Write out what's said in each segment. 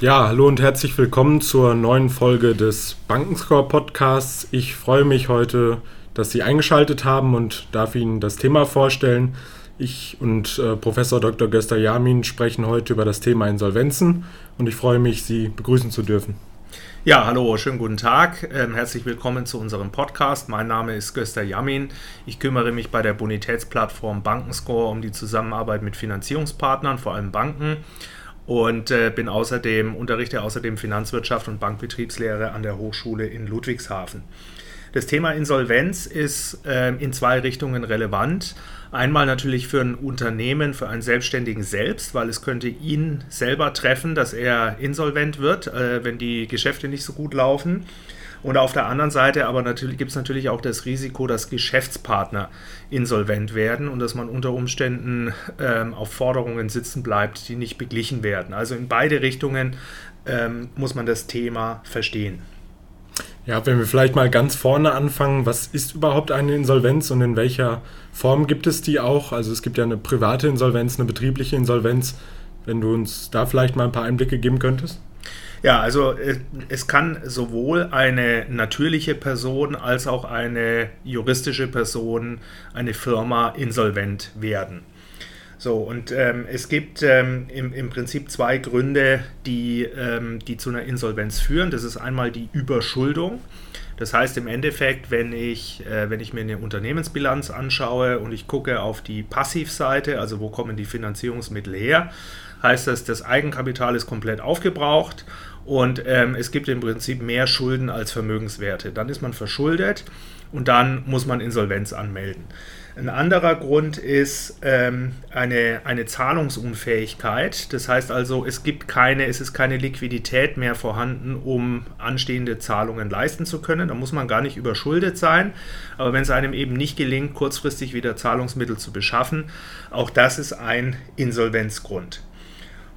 Ja, hallo und herzlich willkommen zur neuen Folge des Bankenscore Podcasts. Ich freue mich heute, dass Sie eingeschaltet haben und darf Ihnen das Thema vorstellen. Ich und äh, Professor Dr. Göster Jamin sprechen heute über das Thema Insolvenzen und ich freue mich, Sie begrüßen zu dürfen. Ja, hallo, schönen guten Tag. Ähm, herzlich willkommen zu unserem Podcast. Mein Name ist Göster Jamin. Ich kümmere mich bei der Bonitätsplattform Bankenscore um die Zusammenarbeit mit Finanzierungspartnern, vor allem Banken und äh, bin außerdem, unterrichte außerdem Finanzwirtschaft und Bankbetriebslehre an der Hochschule in Ludwigshafen. Das Thema Insolvenz ist äh, in zwei Richtungen relevant. Einmal natürlich für ein Unternehmen, für einen Selbstständigen selbst, weil es könnte ihn selber treffen, dass er insolvent wird, äh, wenn die Geschäfte nicht so gut laufen. Und auf der anderen Seite aber natürlich gibt es natürlich auch das Risiko, dass Geschäftspartner insolvent werden und dass man unter Umständen ähm, auf Forderungen sitzen bleibt, die nicht beglichen werden. Also in beide Richtungen ähm, muss man das Thema verstehen. Ja, wenn wir vielleicht mal ganz vorne anfangen, was ist überhaupt eine Insolvenz und in welcher Form gibt es die auch? Also es gibt ja eine private Insolvenz, eine betriebliche Insolvenz. Wenn du uns da vielleicht mal ein paar Einblicke geben könntest? Ja, also äh, es kann sowohl eine natürliche Person als auch eine juristische Person, eine Firma insolvent werden. So, und ähm, es gibt ähm, im, im Prinzip zwei Gründe, die, ähm, die zu einer Insolvenz führen. Das ist einmal die Überschuldung. Das heißt im Endeffekt, wenn ich, äh, wenn ich mir eine Unternehmensbilanz anschaue und ich gucke auf die Passivseite, also wo kommen die Finanzierungsmittel her, heißt das, das Eigenkapital ist komplett aufgebraucht und ähm, es gibt im Prinzip mehr Schulden als Vermögenswerte. Dann ist man verschuldet und dann muss man Insolvenz anmelden. Ein anderer Grund ist ähm, eine, eine Zahlungsunfähigkeit. Das heißt also, es gibt keine, es ist keine Liquidität mehr vorhanden, um anstehende Zahlungen leisten zu können. Da muss man gar nicht überschuldet sein. Aber wenn es einem eben nicht gelingt, kurzfristig wieder Zahlungsmittel zu beschaffen, auch das ist ein Insolvenzgrund.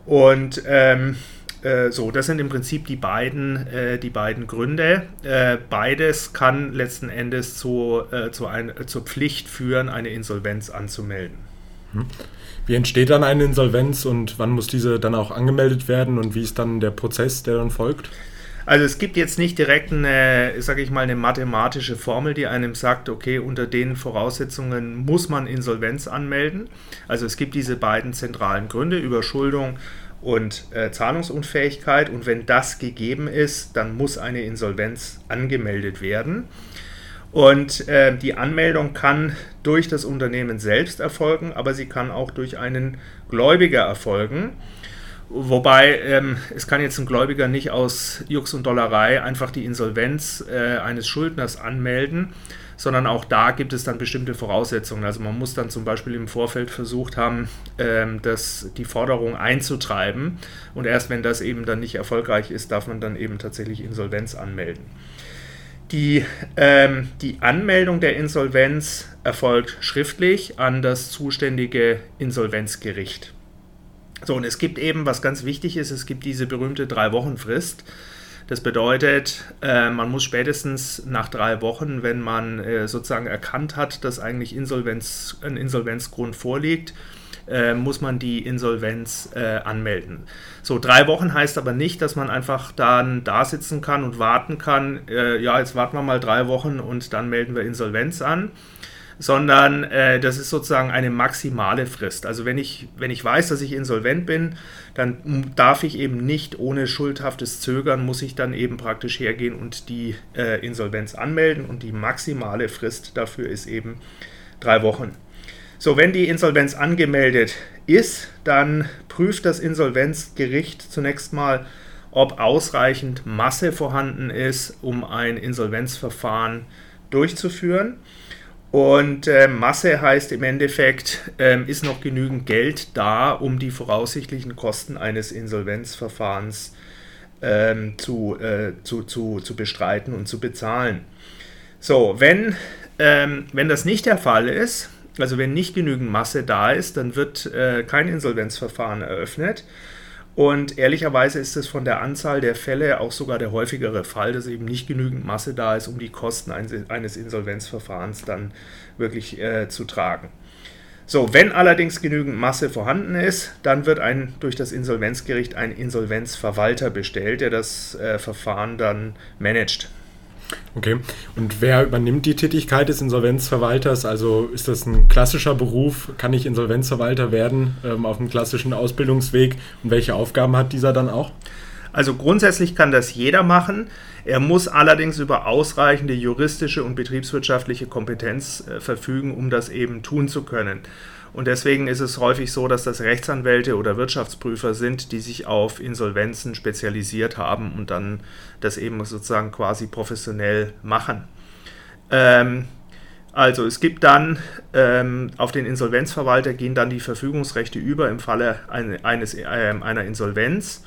Und ähm, äh, so, das sind im Prinzip die beiden, äh, die beiden Gründe. Äh, beides kann letzten Endes zu, äh, zu ein, zur Pflicht führen, eine Insolvenz anzumelden. Hm. Wie entsteht dann eine Insolvenz und wann muss diese dann auch angemeldet werden und wie ist dann der Prozess, der dann folgt? Also es gibt jetzt nicht direkt eine, sage ich mal, eine mathematische Formel, die einem sagt, okay, unter den Voraussetzungen muss man Insolvenz anmelden. Also es gibt diese beiden zentralen Gründe, Überschuldung und äh, Zahlungsunfähigkeit. Und wenn das gegeben ist, dann muss eine Insolvenz angemeldet werden. Und äh, die Anmeldung kann durch das Unternehmen selbst erfolgen, aber sie kann auch durch einen Gläubiger erfolgen. Wobei ähm, es kann jetzt ein Gläubiger nicht aus Jux und Dollerei einfach die Insolvenz äh, eines Schuldners anmelden, sondern auch da gibt es dann bestimmte Voraussetzungen. Also man muss dann zum Beispiel im Vorfeld versucht haben, ähm, das, die Forderung einzutreiben und erst wenn das eben dann nicht erfolgreich ist, darf man dann eben tatsächlich Insolvenz anmelden. Die, ähm, die Anmeldung der Insolvenz erfolgt schriftlich an das zuständige Insolvenzgericht. So, und es gibt eben, was ganz wichtig ist, es gibt diese berühmte Drei-Wochen-Frist. Das bedeutet, äh, man muss spätestens nach drei Wochen, wenn man äh, sozusagen erkannt hat, dass eigentlich Insolvenz, ein Insolvenzgrund vorliegt, äh, muss man die Insolvenz anmelden. So, drei Wochen heißt aber nicht, dass man einfach dann da sitzen kann und warten kann, ja, jetzt warten wir mal drei Wochen und dann melden wir Insolvenz an sondern äh, das ist sozusagen eine maximale Frist. Also wenn ich, wenn ich weiß, dass ich insolvent bin, dann darf ich eben nicht ohne schuldhaftes Zögern, muss ich dann eben praktisch hergehen und die äh, Insolvenz anmelden und die maximale Frist dafür ist eben drei Wochen. So, wenn die Insolvenz angemeldet ist, dann prüft das Insolvenzgericht zunächst mal, ob ausreichend Masse vorhanden ist, um ein Insolvenzverfahren durchzuführen. Und äh, Masse heißt im Endeffekt, äh, ist noch genügend Geld da, um die voraussichtlichen Kosten eines Insolvenzverfahrens ähm, zu, äh, zu, zu, zu bestreiten und zu bezahlen. So, wenn, ähm, wenn das nicht der Fall ist, also wenn nicht genügend Masse da ist, dann wird äh, kein Insolvenzverfahren eröffnet. Und ehrlicherweise ist es von der Anzahl der Fälle auch sogar der häufigere Fall, dass eben nicht genügend Masse da ist, um die Kosten eines Insolvenzverfahrens dann wirklich äh, zu tragen. So, wenn allerdings genügend Masse vorhanden ist, dann wird ein, durch das Insolvenzgericht ein Insolvenzverwalter bestellt, der das äh, Verfahren dann managt. Okay, und wer übernimmt die Tätigkeit des Insolvenzverwalters? Also ist das ein klassischer Beruf? Kann ich Insolvenzverwalter werden ähm, auf einem klassischen Ausbildungsweg? Und welche Aufgaben hat dieser dann auch? Also grundsätzlich kann das jeder machen. Er muss allerdings über ausreichende juristische und betriebswirtschaftliche Kompetenz äh, verfügen, um das eben tun zu können. Und deswegen ist es häufig so, dass das Rechtsanwälte oder Wirtschaftsprüfer sind, die sich auf Insolvenzen spezialisiert haben und dann das eben sozusagen quasi professionell machen. Ähm, also es gibt dann ähm, auf den Insolvenzverwalter gehen dann die Verfügungsrechte über im Falle eines, äh, einer Insolvenz.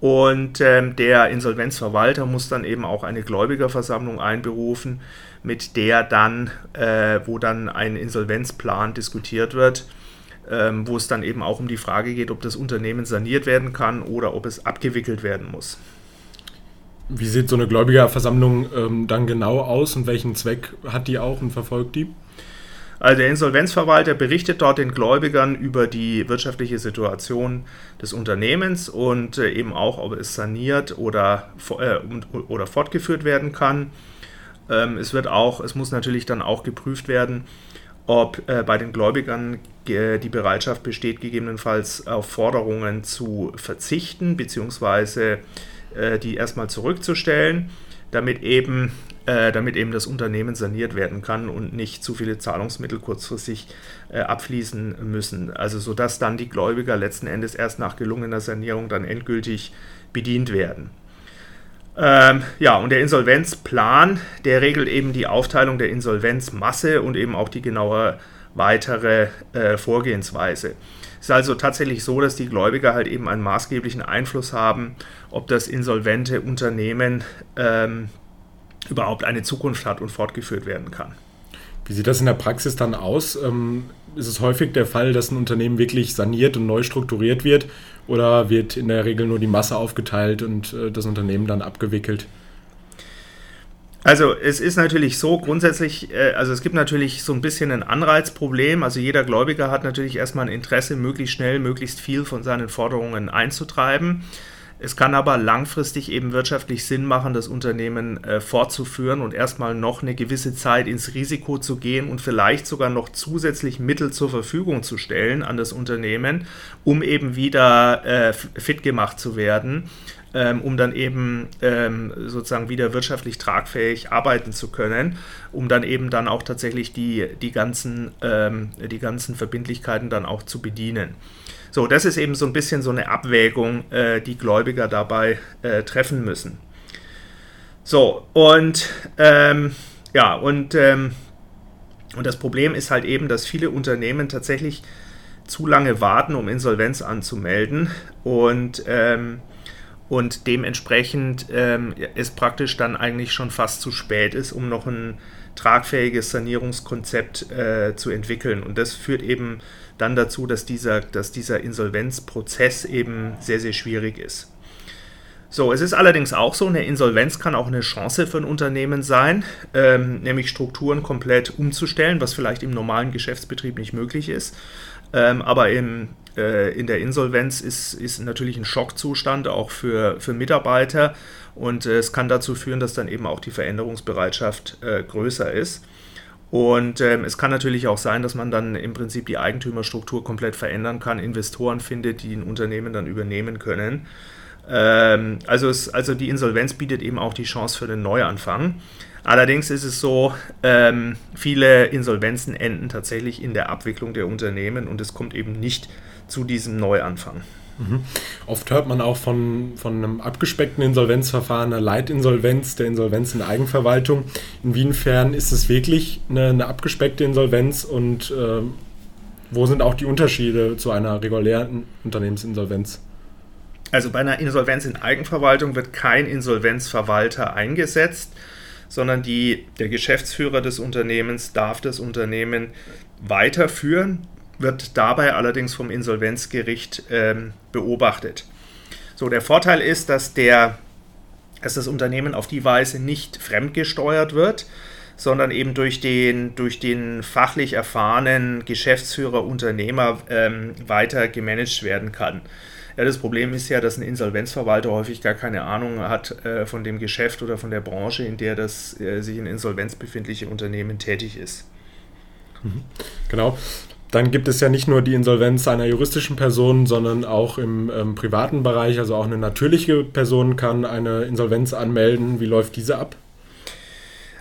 Und ähm, der Insolvenzverwalter muss dann eben auch eine Gläubigerversammlung einberufen, mit der dann, äh, wo dann ein Insolvenzplan diskutiert wird, ähm, wo es dann eben auch um die Frage geht, ob das Unternehmen saniert werden kann oder ob es abgewickelt werden muss. Wie sieht so eine Gläubigerversammlung ähm, dann genau aus und welchen Zweck hat die auch und verfolgt die? Also der Insolvenzverwalter berichtet dort den Gläubigern über die wirtschaftliche Situation des Unternehmens und äh, eben auch, ob es saniert oder, äh, oder fortgeführt werden kann. Ähm, es wird auch, es muss natürlich dann auch geprüft werden, ob äh, bei den Gläubigern die Bereitschaft besteht, gegebenenfalls auf Forderungen zu verzichten, beziehungsweise die erstmal zurückzustellen, damit eben äh, damit eben das Unternehmen saniert werden kann und nicht zu viele Zahlungsmittel kurzfristig äh, abfließen müssen. Also sodass dann die Gläubiger letzten Endes erst nach gelungener Sanierung dann endgültig bedient werden. Ähm, ja, und der Insolvenzplan, der regelt eben die Aufteilung der Insolvenzmasse und eben auch die genaue weitere äh, Vorgehensweise. Es ist also tatsächlich so, dass die Gläubiger halt eben einen maßgeblichen Einfluss haben, ob das insolvente Unternehmen ähm, überhaupt eine Zukunft hat und fortgeführt werden kann. Wie sieht das in der Praxis dann aus? Ähm, ist es häufig der Fall, dass ein Unternehmen wirklich saniert und neu strukturiert wird oder wird in der Regel nur die Masse aufgeteilt und äh, das Unternehmen dann abgewickelt? Also es ist natürlich so grundsätzlich, äh, also es gibt natürlich so ein bisschen ein Anreizproblem. Also jeder Gläubiger hat natürlich erstmal ein Interesse, möglichst schnell, möglichst viel von seinen Forderungen einzutreiben. Es kann aber langfristig eben wirtschaftlich Sinn machen, das Unternehmen äh, fortzuführen und erstmal noch eine gewisse Zeit ins Risiko zu gehen und vielleicht sogar noch zusätzlich Mittel zur Verfügung zu stellen an das Unternehmen, um eben wieder äh, fit gemacht zu werden, ähm, um dann eben ähm, sozusagen wieder wirtschaftlich tragfähig arbeiten zu können, um dann eben dann auch tatsächlich die, die, ganzen, ähm, die ganzen Verbindlichkeiten dann auch zu bedienen. So, das ist eben so ein bisschen so eine Abwägung, äh, die Gläubiger dabei äh, treffen müssen. So, und ähm, ja, und, ähm, und das Problem ist halt eben, dass viele Unternehmen tatsächlich zu lange warten, um Insolvenz anzumelden und, ähm, und dementsprechend ähm, es praktisch dann eigentlich schon fast zu spät ist, um noch ein tragfähiges Sanierungskonzept äh, zu entwickeln. Und das führt eben dann dazu, dass dieser, dass dieser Insolvenzprozess eben sehr, sehr schwierig ist. So, es ist allerdings auch so, eine Insolvenz kann auch eine Chance für ein Unternehmen sein, ähm, nämlich Strukturen komplett umzustellen, was vielleicht im normalen Geschäftsbetrieb nicht möglich ist. Ähm, aber im, in der Insolvenz ist, ist natürlich ein Schockzustand auch für, für Mitarbeiter und äh, es kann dazu führen, dass dann eben auch die Veränderungsbereitschaft äh, größer ist. Und ähm, es kann natürlich auch sein, dass man dann im Prinzip die Eigentümerstruktur komplett verändern kann, Investoren findet, die ein Unternehmen dann übernehmen können. Ähm, also, es, also die Insolvenz bietet eben auch die Chance für den Neuanfang. Allerdings ist es so, ähm, viele Insolvenzen enden tatsächlich in der Abwicklung der Unternehmen und es kommt eben nicht zu diesem Neuanfang. Mhm. Oft hört man auch von, von einem abgespeckten Insolvenzverfahren, einer Leitinsolvenz, der Insolvenz in Eigenverwaltung. Inwiefern ist es wirklich eine, eine abgespeckte Insolvenz und äh, wo sind auch die Unterschiede zu einer regulären Unternehmensinsolvenz? Also bei einer Insolvenz in Eigenverwaltung wird kein Insolvenzverwalter eingesetzt, sondern die, der Geschäftsführer des Unternehmens darf das Unternehmen weiterführen wird dabei allerdings vom Insolvenzgericht ähm, beobachtet. So, der Vorteil ist, dass, der, dass das Unternehmen auf die Weise nicht fremdgesteuert wird, sondern eben durch den, durch den fachlich erfahrenen Geschäftsführer, Unternehmer ähm, weiter gemanagt werden kann. Ja, das Problem ist ja, dass ein Insolvenzverwalter häufig gar keine Ahnung hat äh, von dem Geschäft oder von der Branche, in der das äh, sich in Insolvenz befindliche Unternehmen tätig ist. Mhm. Genau. Dann gibt es ja nicht nur die Insolvenz einer juristischen Person, sondern auch im ähm, privaten Bereich. Also auch eine natürliche Person kann eine Insolvenz anmelden. Wie läuft diese ab?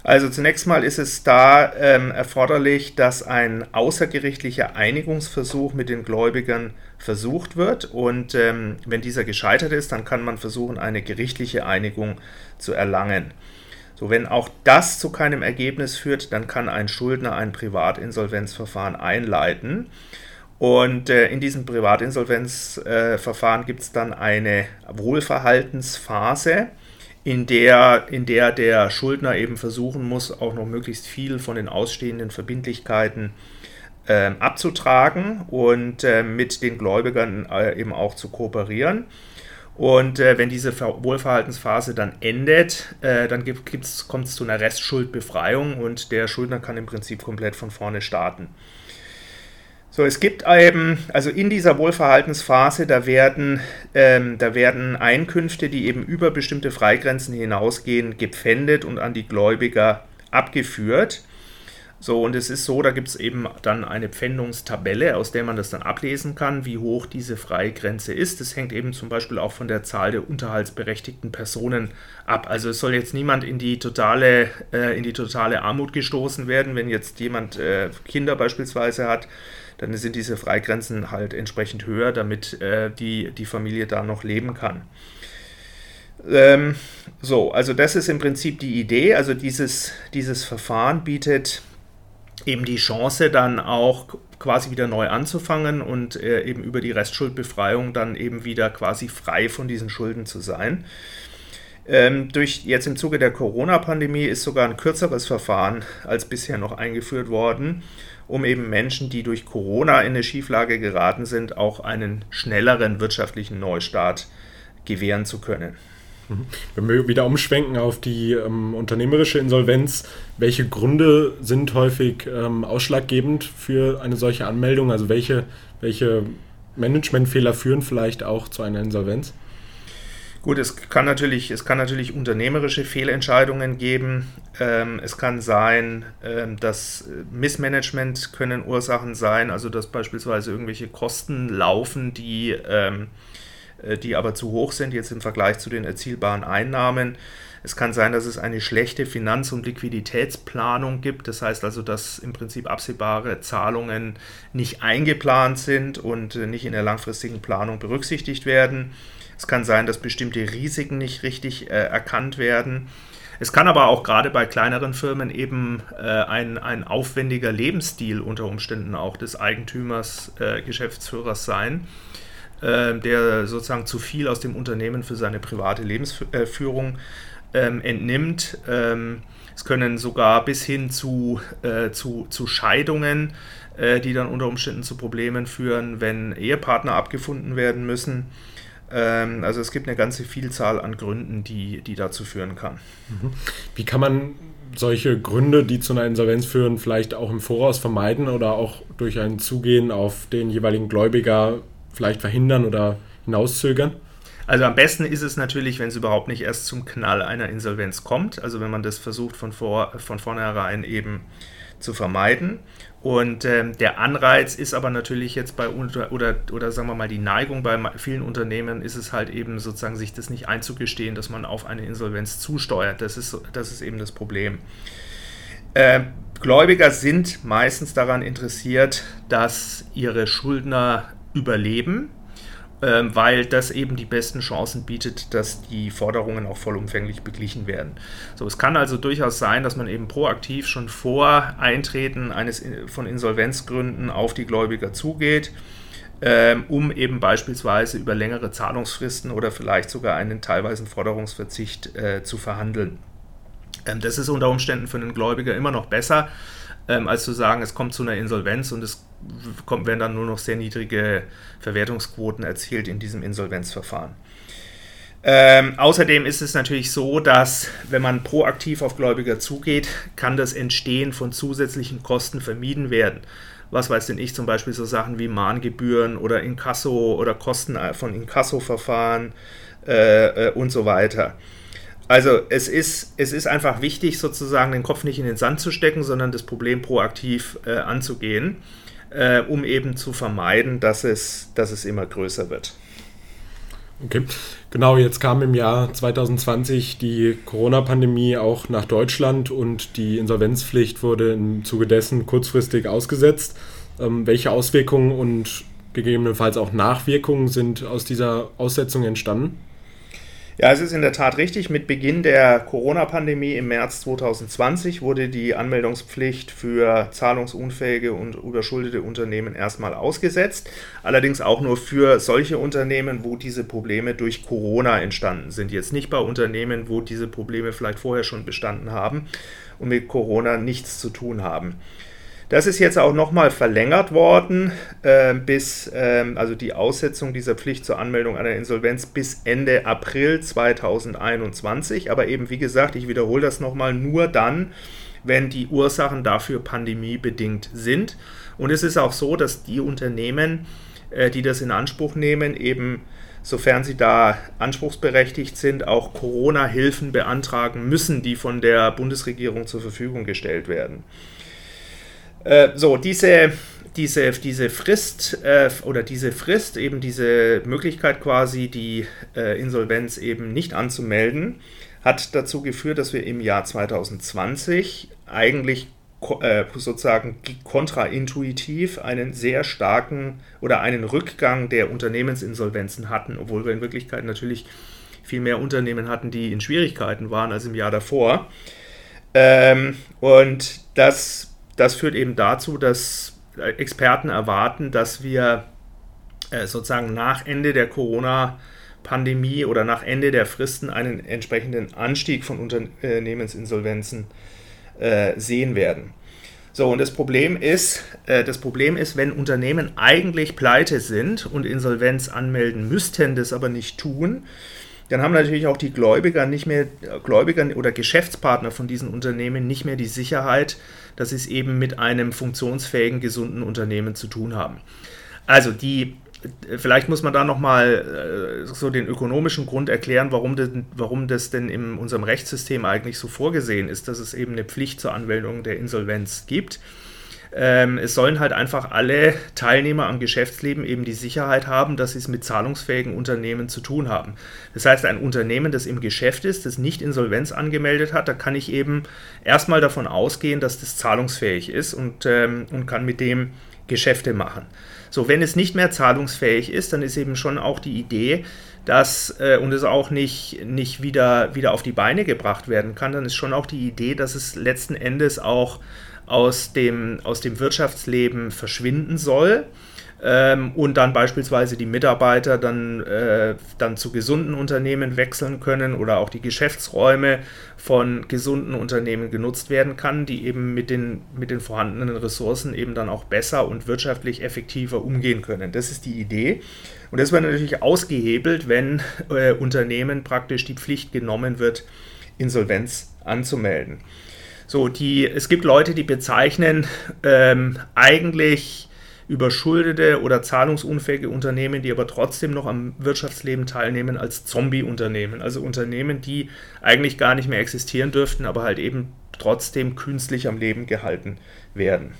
Also zunächst mal ist es da ähm, erforderlich, dass ein außergerichtlicher Einigungsversuch mit den Gläubigern versucht wird. Und ähm, wenn dieser gescheitert ist, dann kann man versuchen, eine gerichtliche Einigung zu erlangen. So, wenn auch das zu keinem Ergebnis führt, dann kann ein Schuldner ein Privatinsolvenzverfahren einleiten. Und äh, in diesem Privatinsolvenzverfahren äh, gibt es dann eine Wohlverhaltensphase, in der, in der der Schuldner eben versuchen muss, auch noch möglichst viel von den ausstehenden Verbindlichkeiten äh, abzutragen und äh, mit den Gläubigern äh, eben auch zu kooperieren. Und äh, wenn diese Wohlverhaltensphase dann endet, äh, dann kommt es zu einer Restschuldbefreiung und der Schuldner kann im Prinzip komplett von vorne starten. So, es gibt eben, also in dieser Wohlverhaltensphase, da werden, ähm, da werden Einkünfte, die eben über bestimmte Freigrenzen hinausgehen, gepfändet und an die Gläubiger abgeführt. So, und es ist so, da gibt es eben dann eine Pfändungstabelle, aus der man das dann ablesen kann, wie hoch diese Freigrenze ist. Das hängt eben zum Beispiel auch von der Zahl der unterhaltsberechtigten Personen ab. Also es soll jetzt niemand in die totale, äh, in die totale Armut gestoßen werden, wenn jetzt jemand äh, Kinder beispielsweise hat dann sind diese Freigrenzen halt entsprechend höher, damit äh, die, die Familie da noch leben kann. Ähm, so, also das ist im Prinzip die Idee. Also dieses, dieses Verfahren bietet eben die Chance, dann auch quasi wieder neu anzufangen und äh, eben über die Restschuldbefreiung dann eben wieder quasi frei von diesen Schulden zu sein. Ähm, durch jetzt im Zuge der Corona-Pandemie ist sogar ein kürzeres Verfahren als bisher noch eingeführt worden, um eben Menschen, die durch Corona in eine Schieflage geraten sind, auch einen schnelleren wirtschaftlichen Neustart gewähren zu können. Mhm. Wenn wir wieder umschwenken auf die ähm, unternehmerische Insolvenz, welche Gründe sind häufig ähm, ausschlaggebend für eine solche Anmeldung? Also welche, welche Managementfehler führen vielleicht auch zu einer Insolvenz? Gut, es kann natürlich, es kann natürlich unternehmerische Fehlentscheidungen geben. Ähm, es kann sein, ähm, dass Missmanagement können Ursachen sein, also dass beispielsweise irgendwelche Kosten laufen, die ähm, äh, die aber zu hoch sind jetzt im Vergleich zu den erzielbaren Einnahmen. Es kann sein, dass es eine schlechte Finanz- und Liquiditätsplanung gibt. Das heißt also, dass im Prinzip absehbare Zahlungen nicht eingeplant sind und äh, nicht in der langfristigen Planung berücksichtigt werden. Es kann sein, dass bestimmte Risiken nicht richtig äh, erkannt werden. Es kann aber auch gerade bei kleineren Firmen eben äh, ein, ein aufwendiger Lebensstil unter Umständen auch des Eigentümers, äh, Geschäftsführers sein. Ähm, der sozusagen zu viel aus dem Unternehmen für seine private Lebensführung ähm, entnimmt. Ähm, es können sogar bis hin zu, äh, zu, zu Scheidungen, äh, die dann unter Umständen zu Problemen führen, wenn Ehepartner abgefunden werden müssen. Ähm, also es gibt eine ganze Vielzahl an Gründen, die, die dazu führen kann. Mhm. Wie kann man solche Gründe, die zu einer Insolvenz führen, vielleicht auch im Voraus vermeiden oder auch durch ein Zugehen auf den jeweiligen Gläubiger vielleicht verhindern oder hinauszögern? Also am besten ist es natürlich, wenn es überhaupt nicht erst zum Knall einer Insolvenz kommt. Also wenn man das versucht von, vor, von vornherein eben zu vermeiden. Und ähm, der Anreiz ist aber natürlich jetzt bei unter oder, oder sagen wir mal die Neigung bei vielen Unternehmen ist es halt eben sozusagen sich das nicht einzugestehen, dass man auf eine Insolvenz zusteuert. Das ist, das ist eben das Problem. Äh, Gläubiger sind meistens daran interessiert, dass ihre Schuldner überleben, ähm, weil das eben die besten Chancen bietet, dass die Forderungen auch vollumfänglich beglichen werden. So, es kann also durchaus sein, dass man eben proaktiv schon vor Eintreten eines von Insolvenzgründen auf die Gläubiger zugeht ähm, um eben beispielsweise über längere Zahlungsfristen oder vielleicht sogar einen teilweisen Forderungsverzicht äh, zu verhandeln. Ähm, das ist unter Umständen für einen Gläubiger immer noch besser, ähm, als zu sagen, es kommt zu einer Insolvenz und es kommt, werden dann nur noch sehr niedrige Verwertungsquoten erzielt in diesem Insolvenzverfahren. Ähm, außerdem ist es natürlich so, dass wenn man proaktiv auf Gläubiger zugeht, kann das Entstehen von zusätzlichen Kosten vermieden werden. Was weiß denn ich, zum Beispiel so Sachen wie Mahngebühren oder Inkasso oder Kosten von Inkassoverfahren äh, äh, und so weiter. Also es ist, es ist einfach wichtig, sozusagen den Kopf nicht in den Sand zu stecken, sondern das Problem proaktiv äh, anzugehen, äh, um eben zu vermeiden, dass es, dass es immer größer wird. Okay, genau, jetzt kam im Jahr 2020 die Corona-Pandemie auch nach Deutschland und die Insolvenzpflicht wurde im Zuge dessen kurzfristig ausgesetzt. Ähm, welche Auswirkungen und gegebenenfalls auch Nachwirkungen sind aus dieser Aussetzung entstanden? Ja, es ist in der Tat richtig. Mit Beginn der Corona-Pandemie im März 2020 wurde die Anmeldungspflicht für zahlungsunfähige und überschuldete Unternehmen erstmal ausgesetzt. Allerdings auch nur für solche Unternehmen, wo diese Probleme durch Corona entstanden sind. Jetzt nicht bei Unternehmen, wo diese Probleme vielleicht vorher schon bestanden haben und mit Corona nichts zu tun haben. Das ist jetzt auch nochmal verlängert worden, äh, bis, äh, also die Aussetzung dieser Pflicht zur Anmeldung einer Insolvenz bis Ende April 2021. Aber eben, wie gesagt, ich wiederhole das nochmal, nur dann, wenn die Ursachen dafür pandemiebedingt sind. Und es ist auch so, dass die Unternehmen, äh, die das in Anspruch nehmen, eben sofern sie da anspruchsberechtigt sind, auch Corona-Hilfen beantragen müssen, die von der Bundesregierung zur Verfügung gestellt werden. Äh, so, diese, diese, diese Frist äh, oder diese Frist, eben diese Möglichkeit quasi, die äh, Insolvenz eben nicht anzumelden, hat dazu geführt, dass wir im Jahr 2020 eigentlich äh, sozusagen kontraintuitiv einen sehr starken oder einen Rückgang der Unternehmensinsolvenzen hatten, obwohl wir in Wirklichkeit natürlich viel mehr Unternehmen hatten, die in Schwierigkeiten waren als im Jahr davor. Ähm, und das das führt eben dazu, dass äh, Experten erwarten, dass wir äh, sozusagen nach Ende der Corona-Pandemie oder nach Ende der Fristen einen entsprechenden Anstieg von Unternehmensinsolvenzen äh, sehen werden. So, und das Problem ist, das Problem ist, wenn Unternehmen eigentlich pleite sind und Insolvenz anmelden müssten, das aber nicht tun, dann haben natürlich auch die Gläubiger nicht mehr, Gläubiger oder Geschäftspartner von diesen Unternehmen nicht mehr die Sicherheit, dass sie es eben mit einem funktionsfähigen, gesunden Unternehmen zu tun haben. Also die, vielleicht muss man da nochmal äh, so den ökonomischen Grund erklären, warum, denn, warum das denn in unserem Rechtssystem eigentlich so vorgesehen ist, dass es eben eine Pflicht zur Anmeldung der Insolvenz gibt. Ähm, es sollen halt einfach alle Teilnehmer am Geschäftsleben eben die Sicherheit haben, dass sie es mit zahlungsfähigen Unternehmen zu tun haben. Das heißt, ein Unternehmen, das im Geschäft ist, das nicht Insolvenz angemeldet hat, da kann ich eben erstmal davon ausgehen, dass das zahlungsfähig ist und, ähm, und kann mit dem Geschäfte machen. So, wenn es nicht mehr zahlungsfähig ist, dann ist eben schon auch die Idee, dass äh, und es auch nicht, nicht wieder, wieder auf die Beine gebracht werden kann, dann ist schon auch die Idee, dass es letzten Endes auch aus dem, aus dem Wirtschaftsleben verschwinden soll ähm, und dann beispielsweise die Mitarbeiter dann, äh, dann zu gesunden Unternehmen wechseln können oder auch die Geschäftsräume von gesunden Unternehmen genutzt werden kann, die eben mit den, mit den vorhandenen Ressourcen eben dann auch besser und wirtschaftlich effektiver umgehen können. Das ist die Idee. Und das wird natürlich ausgehebelt, wenn äh, Unternehmen praktisch die Pflicht genommen wird, Insolvenz anzumelden. So, die, es gibt Leute, die bezeichnen ähm, eigentlich überschuldete oder zahlungsunfähige Unternehmen, die aber trotzdem noch am Wirtschaftsleben teilnehmen, als Zombie-Unternehmen. Also Unternehmen, die eigentlich gar nicht mehr existieren dürften, aber halt eben trotzdem künstlich am Leben gehalten werden.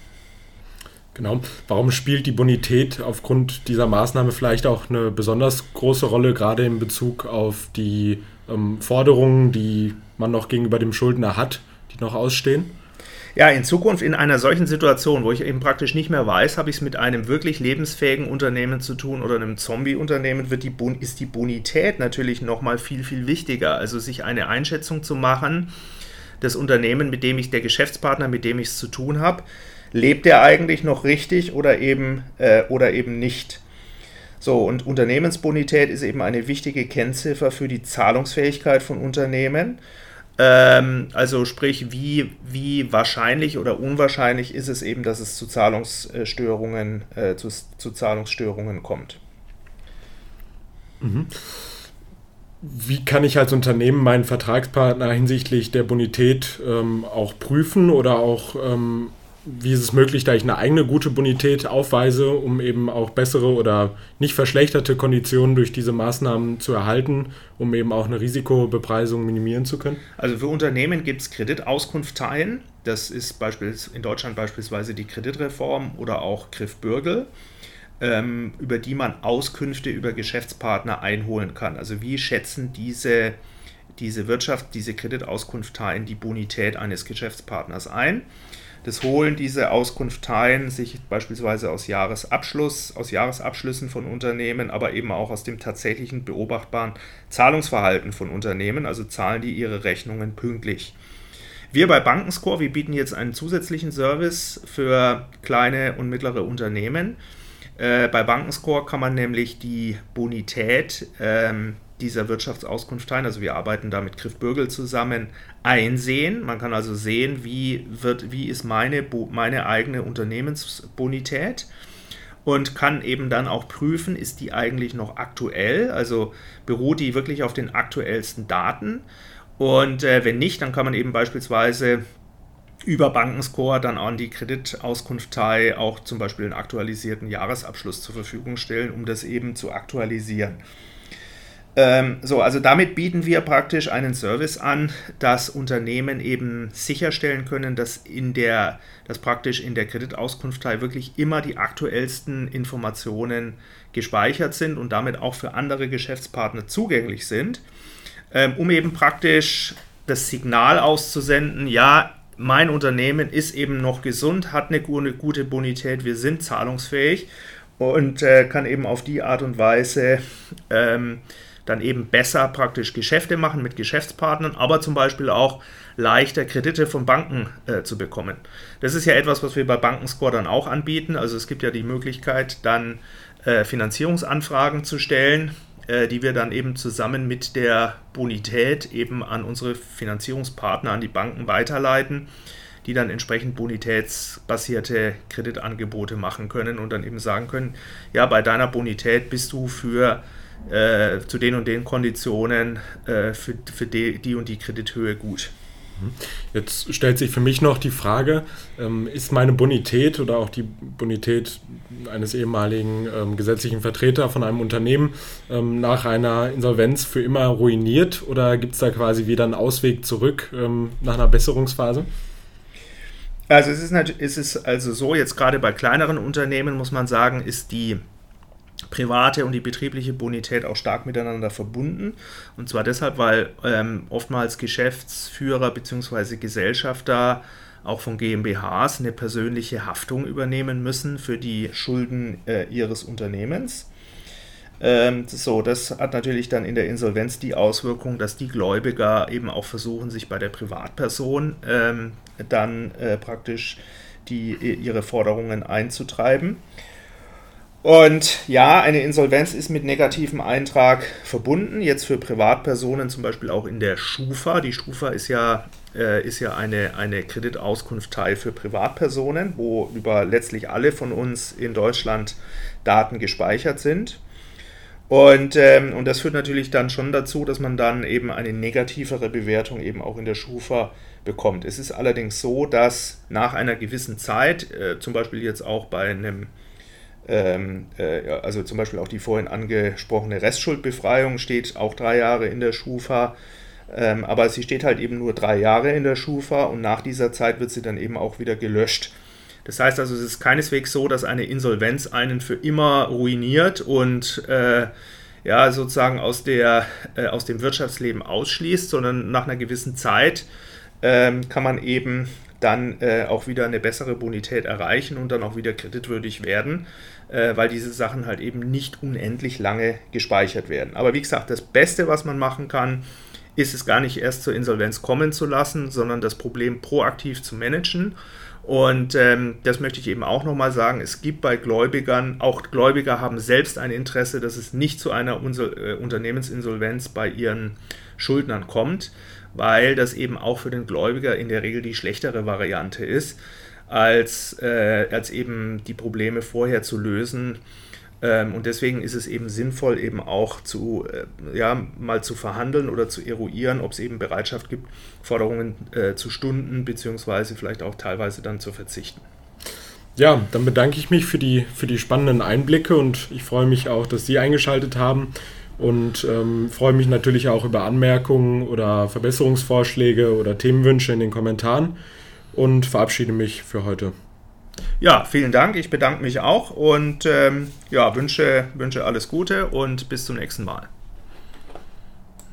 Genau. Warum spielt die Bonität aufgrund dieser Maßnahme vielleicht auch eine besonders große Rolle, gerade in Bezug auf die ähm, Forderungen, die man noch gegenüber dem Schuldner hat? Die noch ausstehen? Ja, in Zukunft in einer solchen Situation, wo ich eben praktisch nicht mehr weiß, habe ich es mit einem wirklich lebensfähigen Unternehmen zu tun oder einem Zombie-Unternehmen, wird die ist die Bonität natürlich nochmal viel, viel wichtiger. Also sich eine Einschätzung zu machen, das Unternehmen, mit dem ich, der Geschäftspartner, mit dem ich es zu tun habe, lebt er eigentlich noch richtig oder eben, äh, oder eben nicht. So, und Unternehmensbonität ist eben eine wichtige Kennziffer für die Zahlungsfähigkeit von Unternehmen. Ähm, also sprich, wie, wie wahrscheinlich oder unwahrscheinlich ist es eben, dass es zu Zahlungsstörungen, äh, zu, zu Zahlungsstörungen kommt. Mhm. wie kann ich als Unternehmen meinen Vertragspartner hinsichtlich der Bonität ähm, auch prüfen oder auch ähm, wie ist es möglich, da ich eine eigene gute Bonität aufweise, um eben auch bessere oder nicht verschlechterte Konditionen durch diese Maßnahmen zu erhalten, um eben auch eine Risikobepreisung minimieren zu können? Also für Unternehmen gibt es Kreditauskunfteien. Das ist in Deutschland beispielsweise die Kreditreform oder auch Griff Bürgel ähm, über die man Auskünfte über Geschäftspartner einholen kann. Also wie schätzen diese, diese Wirtschaft, diese Kreditauskunfteien die Bonität eines Geschäftspartners ein? Das holen diese Auskunfteien sich beispielsweise aus Jahresabschluss, aus Jahresabschlüssen von Unternehmen, aber eben auch aus dem tatsächlichen beobachtbaren Zahlungsverhalten von Unternehmen, also zahlen die ihre Rechnungen pünktlich. Wir bei Bankenscore, wir bieten jetzt einen zusätzlichen Service für kleine und mittlere Unternehmen. Äh, bei Bankenscore kann man nämlich die Bonität ähm, dieser Wirtschaftsauskunft teilen, also wir arbeiten da mit Griff Bürgel zusammen, einsehen. Man kann also sehen, wie, wird, wie ist meine, meine eigene Unternehmensbonität und kann eben dann auch prüfen, ist die eigentlich noch aktuell, also beruht die wirklich auf den aktuellsten Daten. Und äh, wenn nicht, dann kann man eben beispielsweise über Bankenscore dann an die Kreditauskunftei auch zum Beispiel einen aktualisierten Jahresabschluss zur Verfügung stellen, um das eben zu aktualisieren. Ähm, so, also damit bieten wir praktisch einen Service an, dass Unternehmen eben sicherstellen können, dass in der, dass praktisch in der Kreditauskunftei wirklich immer die aktuellsten Informationen gespeichert sind und damit auch für andere Geschäftspartner zugänglich sind, ähm, um eben praktisch das Signal auszusenden, ja, mein Unternehmen ist eben noch gesund, hat eine gute Bonität, wir sind zahlungsfähig und äh, kann eben auf die Art und Weise ähm, dann eben besser praktisch Geschäfte machen mit Geschäftspartnern, aber zum Beispiel auch leichter Kredite von Banken äh, zu bekommen. Das ist ja etwas, was wir bei Bankenscore dann auch anbieten. Also es gibt ja die Möglichkeit, dann äh, Finanzierungsanfragen zu stellen äh, die wir dann eben zusammen mit der Bonität eben an unsere Finanzierungspartner, an die Banken weiterleiten, die dann entsprechend bonitätsbasierte Kreditangebote machen können und dann eben sagen können, ja, bei deiner Bonität bist du für äh, zu den und den Konditionen äh, für, für die, die und die Kredithöhe gut. Jetzt stellt sich für mich noch die Frage, ähm, ist meine Bonität oder auch die Bonität eines ehemaligen ähm, gesetzlichen Vertreters von einem Unternehmen ähm, nach einer Insolvenz für immer ruiniert oder gibt es da quasi wieder einen Ausweg zurück nach einer Besserungsphase? Also es ist, es ist also so, jetzt gerade bei kleineren Unternehmen muss man sagen, ist die private und die betriebliche Bonität auch stark miteinander verbunden. Und zwar deshalb, weil ähm, oftmals Geschäftsführer bzw. Gesellschafter auch von GmbHs eine persönliche Haftung übernehmen müssen für die Schulden äh, ihres Unternehmens. Ähm, so, das hat natürlich dann in der Insolvenz die Auswirkung, dass die Gläubiger eben auch versuchen, sich bei der Privatperson ähm, dann äh, praktisch die, ihre Forderungen einzutreiben. Und ja, eine Insolvenz ist mit negativem Eintrag verbunden, jetzt für Privatpersonen zum Beispiel auch in der Schufa. Die Schufa ist ja, äh, ist ja eine, eine Kreditauskunftei für Privatpersonen, wo über letztlich alle von uns in Deutschland Daten gespeichert sind. Und, ähm, und das führt natürlich dann schon dazu, dass man dann eben eine negativere Bewertung eben auch in der Schufa bekommt. Es ist allerdings so, dass nach einer gewissen Zeit, äh, zum Beispiel jetzt auch bei einem ähm, äh, also zum Beispiel auch die vorhin angesprochene Restschuldbefreiung steht auch drei Jahre in der Schufa. Ähm, aber sie steht halt eben nur drei Jahre in der Schufa und nach dieser Zeit wird sie dann eben auch wieder gelöscht. Das heißt also, es ist keineswegs so, dass eine Insolvenz einen für immer ruiniert und äh, ja, sozusagen aus, der, äh, aus dem Wirtschaftsleben ausschließt, sondern nach einer gewissen Zeit ähm, kann man eben dann äh, auch wieder eine bessere Bonität erreichen und dann auch wieder kreditwürdig werden äh, weil diese Sachen halt eben nicht unendlich lange gespeichert werden. Aber wie gesagt, das Beste, was man machen kann, ist es gar nicht erst zur Insolvenz kommen zu lassen, sondern das Problem proaktiv zu managen. Und ähm, das möchte ich eben auch nochmal sagen. Es gibt bei Gläubigern, auch Gläubiger haben selbst ein Interesse, dass es nicht zu einer Unsol äh, Unternehmensinsolvenz bei ihren Schuldnern kommt, weil das eben auch für den Gläubiger in der Regel die schlechtere Variante ist als, äh, als eben die Probleme vorher zu lösen, Ähm, und deswegen ist es eben sinnvoll, eben auch zu, äh, ja, mal zu verhandeln oder zu eruieren, ob es eben Bereitschaft gibt, Forderungen äh, zu stunden, beziehungsweise vielleicht auch teilweise dann zu verzichten. Ja, dann bedanke ich mich für die, für die spannenden Einblicke und ich freue mich auch, dass Sie eingeschaltet haben und ähm, freue mich natürlich auch über Anmerkungen oder Verbesserungsvorschläge oder Themenwünsche in den Kommentaren und verabschiede mich für heute. Ja, vielen Dank. Ich bedanke mich auch und ähm, ja, wünsche, wünsche alles Gute und bis zum nächsten Mal.